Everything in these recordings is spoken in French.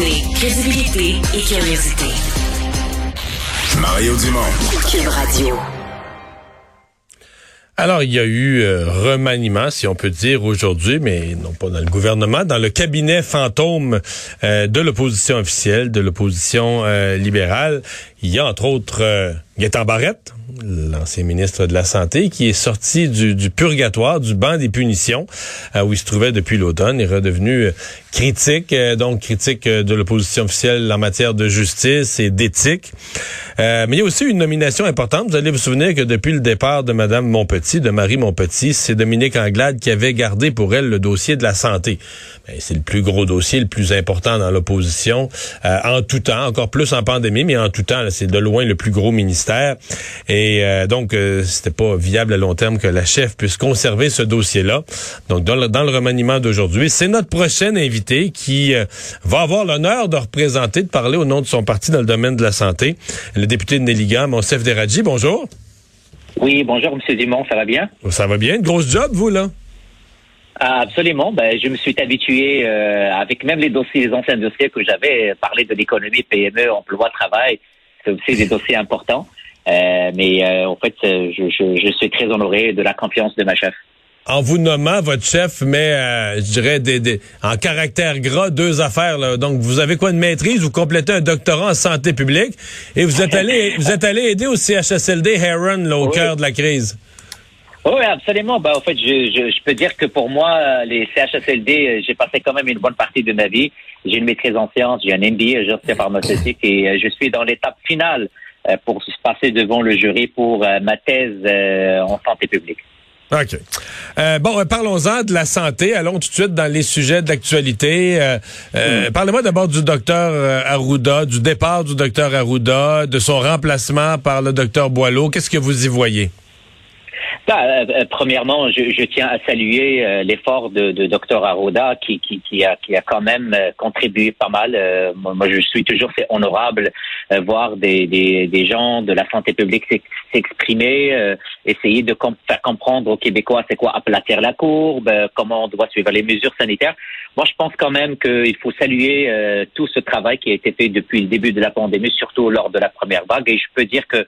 Combiner crédibilité et curiosité. Mario Dumont. Cube Radio. Alors, il y a eu euh, remaniement, si on peut dire, aujourd'hui, mais non pas dans le gouvernement, dans le cabinet fantôme euh, de l'opposition officielle, de l'opposition euh, libérale. Il y a, entre autres, euh, Gaétan Barrette, l'ancien ministre de la Santé, qui est sorti du, du purgatoire, du banc des punitions, euh, où il se trouvait depuis l'automne, est redevenu euh, critique, euh, donc critique euh, de l'opposition officielle en matière de justice et d'éthique. Euh, mais il y a aussi une nomination importante. Vous allez vous souvenir que depuis le départ de Madame Montpetit, de Marie Montpetit, c'est Dominique Anglade qui avait gardé pour elle le dossier de la santé. Ben, c'est le plus gros dossier, le plus important dans l'opposition, en tout temps, encore plus en pandémie, mais en tout temps, c'est de loin le plus gros ministère. Euh, donc, euh, c'était pas viable à long terme que la chef puisse conserver ce dossier-là. Donc, dans le, dans le remaniement d'aujourd'hui, c'est notre prochaine invité qui euh, va avoir l'honneur de représenter, de parler au nom de son parti dans le domaine de la santé, le député de Néligan, Monsef Deradji. Bonjour. Oui, bonjour, M. Dumont, ça va bien? Ça va bien? Une grosse job, vous, là? Ah, absolument. Ben, je me suis habitué, euh, avec même les dossiers, les anciens dossiers que j'avais, parler de l'économie, PME, emploi, travail, c'est aussi des dossiers importants. Euh, mais euh, en fait, euh, je, je, je suis très honoré de la confiance de ma chef. En vous nommant, votre chef met, euh, je dirais, des, des- en caractère gras, deux affaires. Là. Donc, vous avez quoi de maîtrise? Vous complétez un doctorat en santé publique et vous êtes allé, vous êtes allé aider au CHSLD Heron, là, au Oui. cœur de la crise. Oui, absolument. Ben, en fait, je, je, je peux dire que pour moi, euh, les CHSLD, j'ai passé quand même une bonne partie de ma vie. J'ai une maîtrise en sciences, j'ai un MBA en gestion pharmaceutique et je suis dans l'étape finale pour se passer devant le jury pour euh, ma thèse euh, en santé publique. OK. Euh, bon, euh, parlons-en de la santé. Allons tout de suite dans les sujets d'actualité. Euh, euh, Parlez-moi d'abord du docteur euh, Arruda, du départ du docteur Arruda, de son remplacement par le docteur Boileau. Qu'est-ce que vous y voyez? Ben, euh, premièrement, je, je tiens à saluer euh, l'effort de, de Dr Arruda qui, qui, qui, a, qui a quand même euh, contribué pas mal. Euh, moi, je suis toujours c'est honorable euh, voir des, des, des gens de la santé publique s'ex- s'exprimer, essayer de faire comprendre aux Québécois c'est quoi aplatir la courbe, comment on doit suivre les mesures sanitaires. Moi, je pense quand même qu'il faut saluer tout ce travail qui a été fait depuis le début de la pandémie, surtout lors de la première vague. Et je peux dire que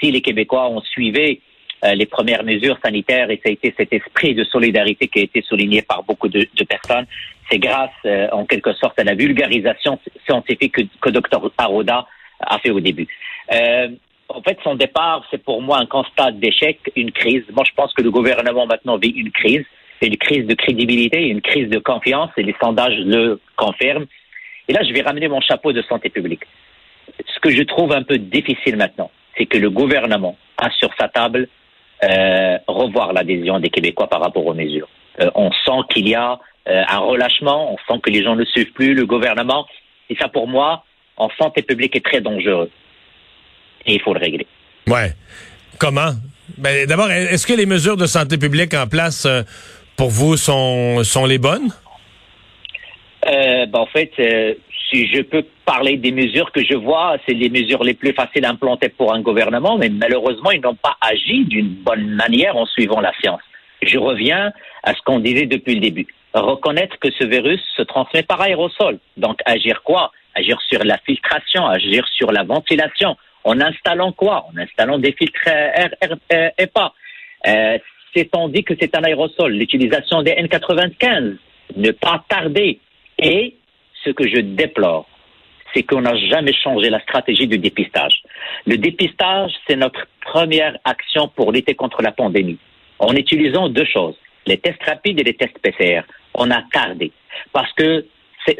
si les Québécois ont suivi euh, les premières mesures sanitaires et ça a été cet esprit de solidarité qui a été souligné par beaucoup de, de personnes. C'est grâce, euh, en quelque sorte, à la vulgarisation scientifique que, que Dr Arruda a fait au début. Euh, en fait, son départ, c'est pour moi un constat d'échec, une crise. Moi, je pense que le gouvernement maintenant vit une crise, une crise de crédibilité, une crise de confiance, et les sondages le confirment. Et là, je vais ramener mon chapeau de santé publique. Ce que je trouve un peu difficile maintenant, c'est que le gouvernement a sur sa table euh, revoir l'adhésion des Québécois par rapport aux mesures. Euh, on sent qu'il y a euh, un relâchement, on sent que les gens ne suivent plus le gouvernement. Et ça, pour moi, en santé publique, est très dangereux. Et il faut le régler. Ouais. Comment? Ben, D'abord, est-ce que les mesures de santé publique en place pour vous sont, sont les bonnes? Euh, ben, en fait, si je peux parler des mesures que je vois, c'est les mesures les plus faciles à implanter pour un gouvernement, mais malheureusement, ils n'ont pas agi d'une bonne manière en suivant la science. Je reviens à ce qu'on disait depuis le début. Reconnaître que ce virus se transmet par aérosol. Donc, agir quoi? Agir sur la filtration, agir sur la ventilation. En installant quoi? En installant des filtres euh, R, R, euh, EPA. Euh, C'est-on dit que c'est un aérosol L'utilisation des N95. Ne pas tarder. Et ce que je déplore, c'est qu'on n'a jamais changé la stratégie de dépistage. Le dépistage, c'est notre première action pour lutter contre la pandémie. En utilisant deux choses, les tests rapides et les tests PCR. On a tardé. Parce que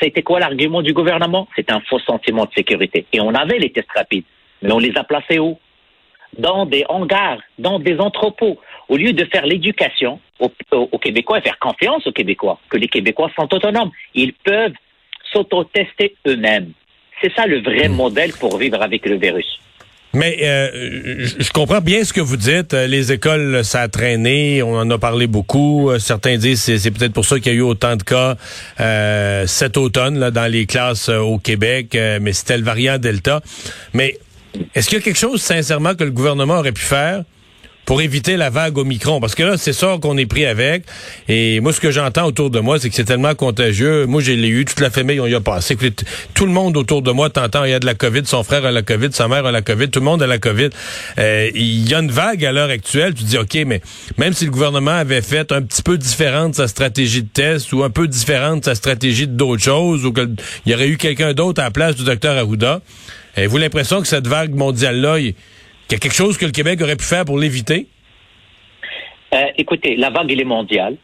c'était quoi l'argument du gouvernement? C'est un faux sentiment de sécurité. Et on avait les tests rapides, mais on les a placés où? Dans des hangars, dans des entrepôts. Au lieu de faire l'éducation aux Québécois et faire confiance aux Québécois, que les Québécois sont autonomes, ils peuvent s'auto-tester eux-mêmes. C'est ça le vrai modèle pour vivre avec le virus. Mais euh, je, comprends bien ce que vous dites. Euh, Les écoles, ça a traîné, on en a parlé beaucoup. Euh, Certains disent que c'est peut-être pour ça qu'il y a eu autant de cas euh, cet automne là, dans les classes euh, au Québec, euh, mais c'était le variant Delta. Mais est-ce qu'il y a quelque chose, sincèrement, que le gouvernement aurait pu faire pour éviter la vague Omicron? Parce que là, c'est ça qu'on est pris avec. Et moi, ce que j'entends autour de moi, c'est que c'est tellement contagieux. Moi, j'ai eu, toute la famille, on y a passé. Tout le monde autour de moi t'entends, il y a de la COVID, son frère a la COVID, sa mère a la COVID, tout le monde a la COVID. Euh, il y a une vague à l'heure actuelle. Tu dis, OK, mais même si le gouvernement avait fait un petit peu différente sa stratégie de test ou un peu différente sa stratégie d'autres choses, ou qu'il y aurait eu quelqu'un d'autre à la place du docteur Arruda, avez-vous l'impression que cette vague mondiale-là, qu'il y a quelque chose que le Québec aurait pu faire pour l'éviter? Euh, écoutez, la vague, elle est mondiale.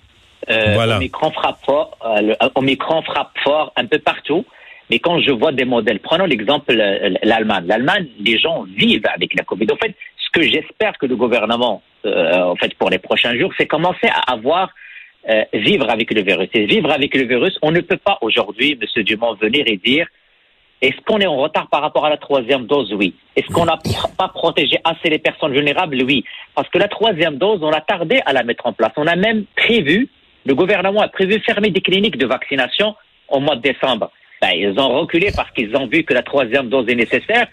Euh, voilà. Omicron frappe fort, euh, Omicron frappe fort un peu partout. Mais quand je vois des modèles, prenons l'exemple euh, l'Allemagne. L'Allemagne, les gens vivent avec la COVID. En fait, ce que j'espère que le gouvernement, euh, en fait, pour les prochains jours, c'est commencer à avoir euh, vivre avec le virus. Et vivre avec le virus, on ne peut pas aujourd'hui, Monsieur Dumont, venir et dire est-ce qu'on est en retard par rapport à la troisième dose? Oui. Est-ce qu'on n'a pas protégé assez les personnes vulnérables? Oui. Parce que la troisième dose, on a tardé à la mettre en place. On a même prévu, le gouvernement a prévu fermer des cliniques de vaccination au mois de décembre. Ben, ils ont reculé parce qu'ils ont vu que la troisième dose est nécessaire.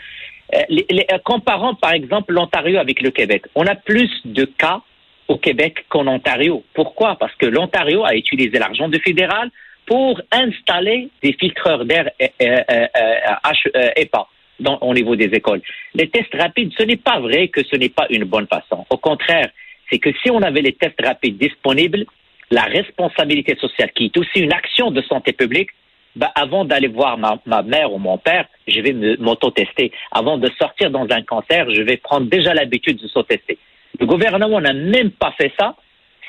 Euh, euh, comparons par exemple l'Ontario avec le Québec. On a plus de cas au Québec qu'en Ontario. Pourquoi? Parce que l'Ontario a utilisé l'argent du fédéral pour installer des filtreurs d'air EPA dans, au niveau des écoles. Les tests rapides, ce n'est pas vrai que ce n'est pas une bonne façon. Au contraire, c'est que si on avait les tests rapides disponibles, la responsabilité sociale, qui est aussi une action de santé publique, ben, avant d'aller voir ma, ma, mère ou mon père, je vais m'auto-tester. Avant de sortir dans un cancer, je vais prendre déjà l'habitude de s'auto-tester. Le gouvernement n'a même pas fait ça.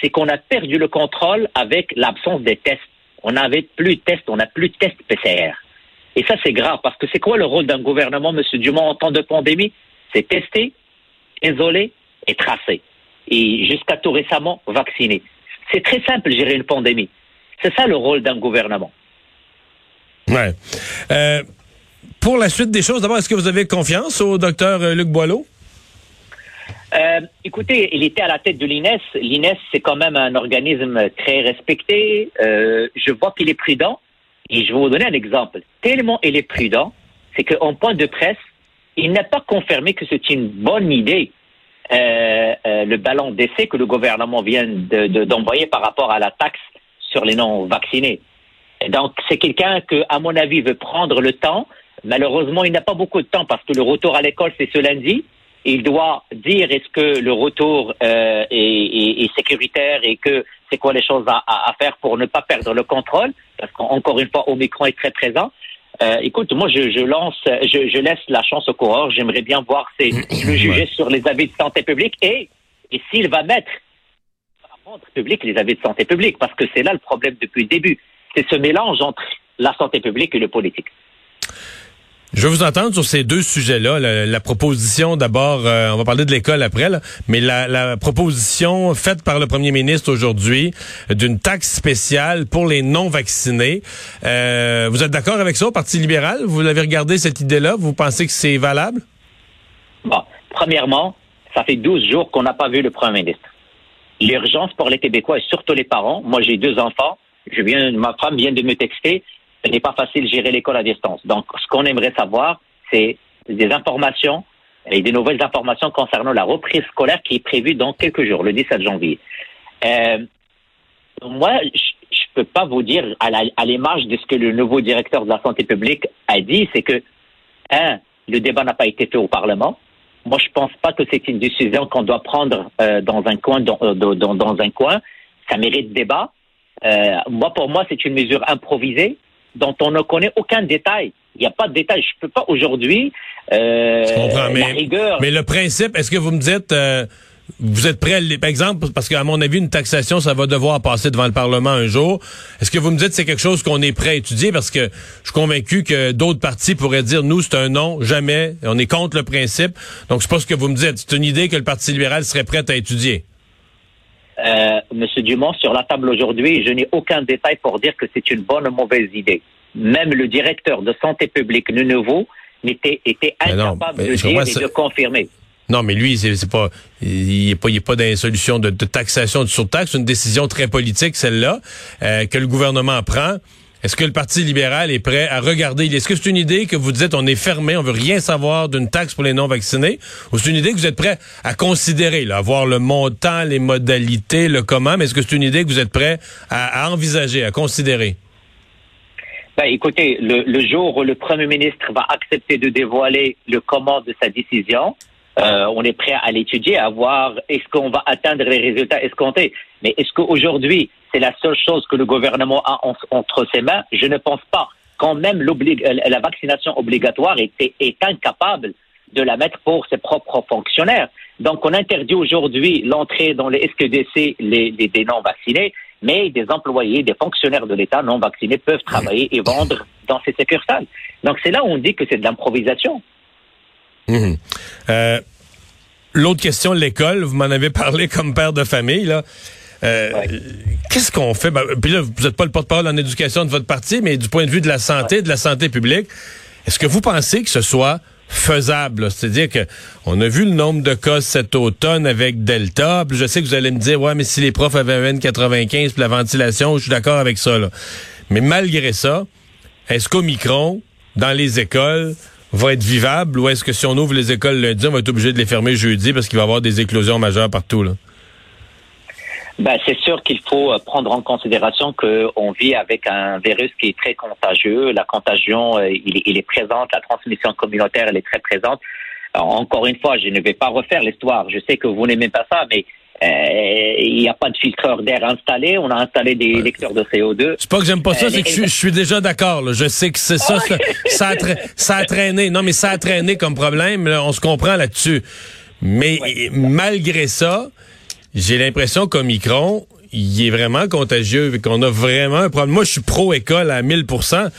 C'est qu'on a perdu le contrôle avec l'absence des tests. On n'avait plus de tests, on n'a plus de tests PCR. Et ça, c'est grave parce que c'est quoi le rôle d'un gouvernement, M. Dumont, en temps de pandémie? C'est tester, isoler et tracer. Et jusqu'à tout récemment, vacciner. C'est très simple, gérer une pandémie. C'est ça le rôle d'un gouvernement. Ouais. Euh, pour la suite des choses, d'abord, est-ce que vous avez confiance au docteur euh, Luc Boileau? Euh, écoutez, il était à la tête de l'INES. L'INES, c'est quand même un organisme très respecté. Euh, je vois qu'il est prudent. Et je vais vous donner un exemple. Tellement il est prudent, c'est qu'en point de presse, il n'a pas confirmé que c'est une bonne idée euh, le ballon d'essai que le gouvernement vient d'envoyer de, par rapport à la taxe sur les non-vaccinés. Donc, c'est quelqu'un que, à mon avis, veut prendre le temps. Malheureusement, il n'a pas beaucoup de temps parce que le retour à l'école, c'est ce lundi. Il doit dire est-ce que le retour euh, est, est, est, sécuritaire et que c'est quoi les choses à, à, faire pour ne pas perdre le contrôle? Parce qu'encore une fois, Omicron est très présent. Euh, écoute, moi, je, je lance, je, je, laisse la chance au coureur. J'aimerais bien voir ses, le juger sur les avis de santé publique et, et s'il va mettre rendre public les avis de santé publique, parce que c'est là le problème depuis le début c'est ce mélange entre la santé publique et le politique. Je vais vous entendre sur ces deux sujets-là. La, proposition, d'abord, euh, on va parler de l'école après, mais la, proposition faite par le premier ministre aujourd'hui d'une taxe spéciale pour les non-vaccinés. Euh, vous êtes d'accord avec ça Parti libéral? Vous l'avez regardé, cette idée-là? Vous pensez que c'est valable? Bon, premièrement, ça fait 12 jours qu'on n'a pas vu le premier ministre. L'urgence pour les Québécois et surtout les parents, moi j'ai deux enfants, je viens, ma femme vient de me texter. Ce n'est pas facile de gérer l'école à distance. Donc, ce qu'on aimerait savoir, c'est des informations et des nouvelles informations concernant la reprise scolaire qui est prévue dans quelques jours, le 17 janvier. Euh, moi, je ne peux pas vous dire à l'image de ce que le nouveau directeur de la santé publique a dit, c'est que, un, le débat n'a pas été fait au Parlement. Moi, je pense pas que c'est une décision qu'on doit prendre euh, dans un coin, euh, dans, dans, un coin. Ça mérite débat. Euh, moi, pour moi, c'est une mesure improvisée dont on ne connaît aucun détail. Il n'y a pas de détail. Je peux pas aujourd'hui. Euh, mais, rigueur... mais le principe, est-ce que vous me dites, euh, vous êtes prêt, à, par exemple, parce qu'à mon avis, une taxation, ça va devoir passer devant le Parlement un jour. Est-ce que vous me dites c'est quelque chose qu'on est prêt à étudier? Parce que je suis convaincu que d'autres partis pourraient dire, nous, c'est un non, jamais. On est contre le principe. Donc, c'est pas ce que vous me dites. C'est une idée que le Parti libéral serait prêt à étudier. Euh, Monsieur Dumont, sur la table aujourd'hui, je n'ai aucun détail pour dire que c'est une bonne ou mauvaise idée. Même le directeur de santé publique de nouveau était, était incapable de dire et de confirmer. Non, mais lui, c'est pas, il n'est pas, il est pas dans une solution de, taxation de surtaxe, une décision très politique, celle-là, euh, que le gouvernement prend. Est-ce que le Parti libéral est prêt à regarder? Est-ce que c'est une idée que vous dites on est fermé, on veut rien savoir d'une taxe pour les non-vaccinés? Ou c'est une idée que vous êtes prêt à considérer, à voir le montant, les modalités, le comment, mais est-ce que c'est une idée que vous êtes prêt à, envisager, à considérer? Ben, écoutez, le, le, jour où le Premier ministre va accepter de dévoiler le comment de sa décision, euh, on est prêt à l'étudier, à voir est-ce qu'on va atteindre les résultats escomptés. Mais est-ce qu'aujourd'hui, c'est la seule chose que le gouvernement a entre ses mains Je ne pense pas. Quand même, euh, la vaccination obligatoire est, est incapable de la mettre pour ses propres fonctionnaires. Donc, on interdit aujourd'hui l'entrée dans les SQDC les, des non-vaccinés, mais des employés, des fonctionnaires de l'État non vaccinés peuvent travailler et vendre dans ces succursales. Donc, c'est là où on dit que c'est de l'improvisation. Mhm. Euh, l'autre question, l'école, vous m'en avez parlé comme père de famille, là. Euh, qu'est-ce qu'on fait? Ben, puis là, vous n'êtes pas le porte-parole en éducation de votre parti, mais du point de vue de la santé, de la santé publique, est-ce que vous pensez que ce soit faisable? C'est-à-dire que on a vu le nombre de cas cet automne avec Delta. Puis je sais que vous allez me dire, ouais, mais si les profs avaient un N95 puis la ventilation, je suis d'accord avec ça. Là. Mais malgré ça, est-ce qu'Omicron, dans les écoles, va être vivable ou est-ce que si on ouvre les écoles lundi, on va être obligé de les fermer jeudi parce qu'il va y avoir des éclosions majeures partout? Là? Ben, c'est sûr qu'il faut euh, prendre en considération qu'on vit avec un virus qui est très contagieux. La contagion, euh, il, est présente, la transmission communautaire, elle est très présente. encore une fois, je ne vais pas refaire l'histoire. Je sais que vous n'aimez pas ça, mais euh, il n'y a pas de filtreur d'air installé. On a installé des lecteurs de CO2. C'est pas que j'aime pas ça, c'est que je, suis déjà d'accord. Je sais que c'est ça, ça, a ça, a traîné. Non, mais ça a traîné comme problème. on se comprend là-dessus. Mais malgré ça, j'ai l'impression qu'Omicron, il est vraiment contagieux, qu'on a vraiment un problème. Moi, je suis pro-école à 1000%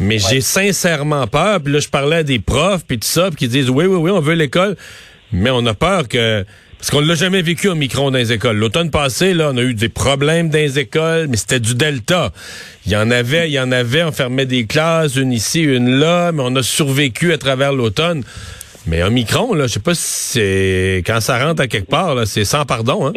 mais j'ai sincèrement peur. Puis là, je parlais à des profs, puis tout ça, puis qui disent, oui, oui, oui, on veut l'école, mais on a peur que... Parce qu'on l'a jamais vécu au micron dans les écoles. L'automne passé, là, on a eu des problèmes dans les écoles, mais c'était du delta. Il y en avait, il y en avait, on fermait des classes, une ici, une là, mais on a survécu à travers l'automne. Mais un micron, là, je sais pas si c'est quand ça rentre à quelque part, là, c'est sans pardon. Hein?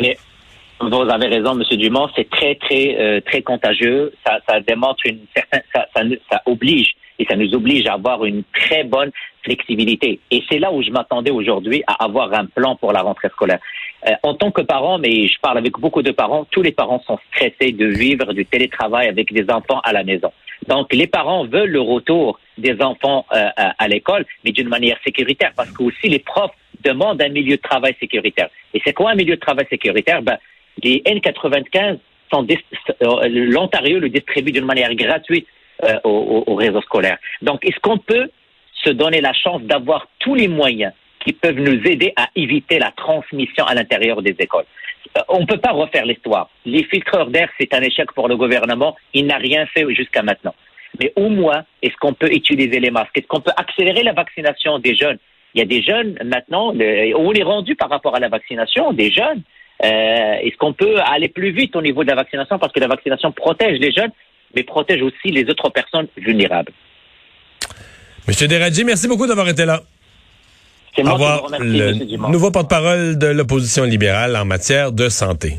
vous avez raison, Monsieur Dumont, c'est très, très, euh, très contagieux. Ça, démontre une certaine, ça, oblige et ça nous oblige à avoir une très bonne flexibilité. Et c'est là où je m'attendais aujourd'hui à avoir un plan pour la rentrée scolaire. Euh, en tant que parent, mais je parle avec beaucoup de parents, tous les parents sont stressés de vivre du télétravail avec des enfants à la maison. Donc, les parents veulent le retour des enfants euh, à, l'école, mais d'une manière sécuritaire, parce que aussi les profs demandent un milieu de travail sécuritaire. Et c'est quoi un milieu de travail sécuritaire? Ben, Les N95 sont euh, l'Ontario le distribue d'une manière gratuite euh, au, au, réseau scolaire. Donc, est-ce qu'on peut se donner la chance d'avoir tous les moyens qui peuvent nous aider à éviter la transmission à l'intérieur des écoles? On ne peut pas refaire l'histoire. Les filtreurs d'air, c'est un échec pour le gouvernement. Il n'a rien fait jusqu'à maintenant. Mais au moins, est-ce qu'on peut utiliser les masques? Est-ce qu'on peut accélérer la vaccination des jeunes? Il y a des jeunes maintenant, on est rendu par rapport à la vaccination des jeunes? Euh, est-ce qu'on peut aller plus vite au niveau de la vaccination Parce que la vaccination protège les jeunes, mais protège aussi les autres personnes vulnérables? Monsieur Deradji, merci beaucoup d'avoir été là. Remercie, le nouveau porte-parole de l'opposition libérale en matière de santé.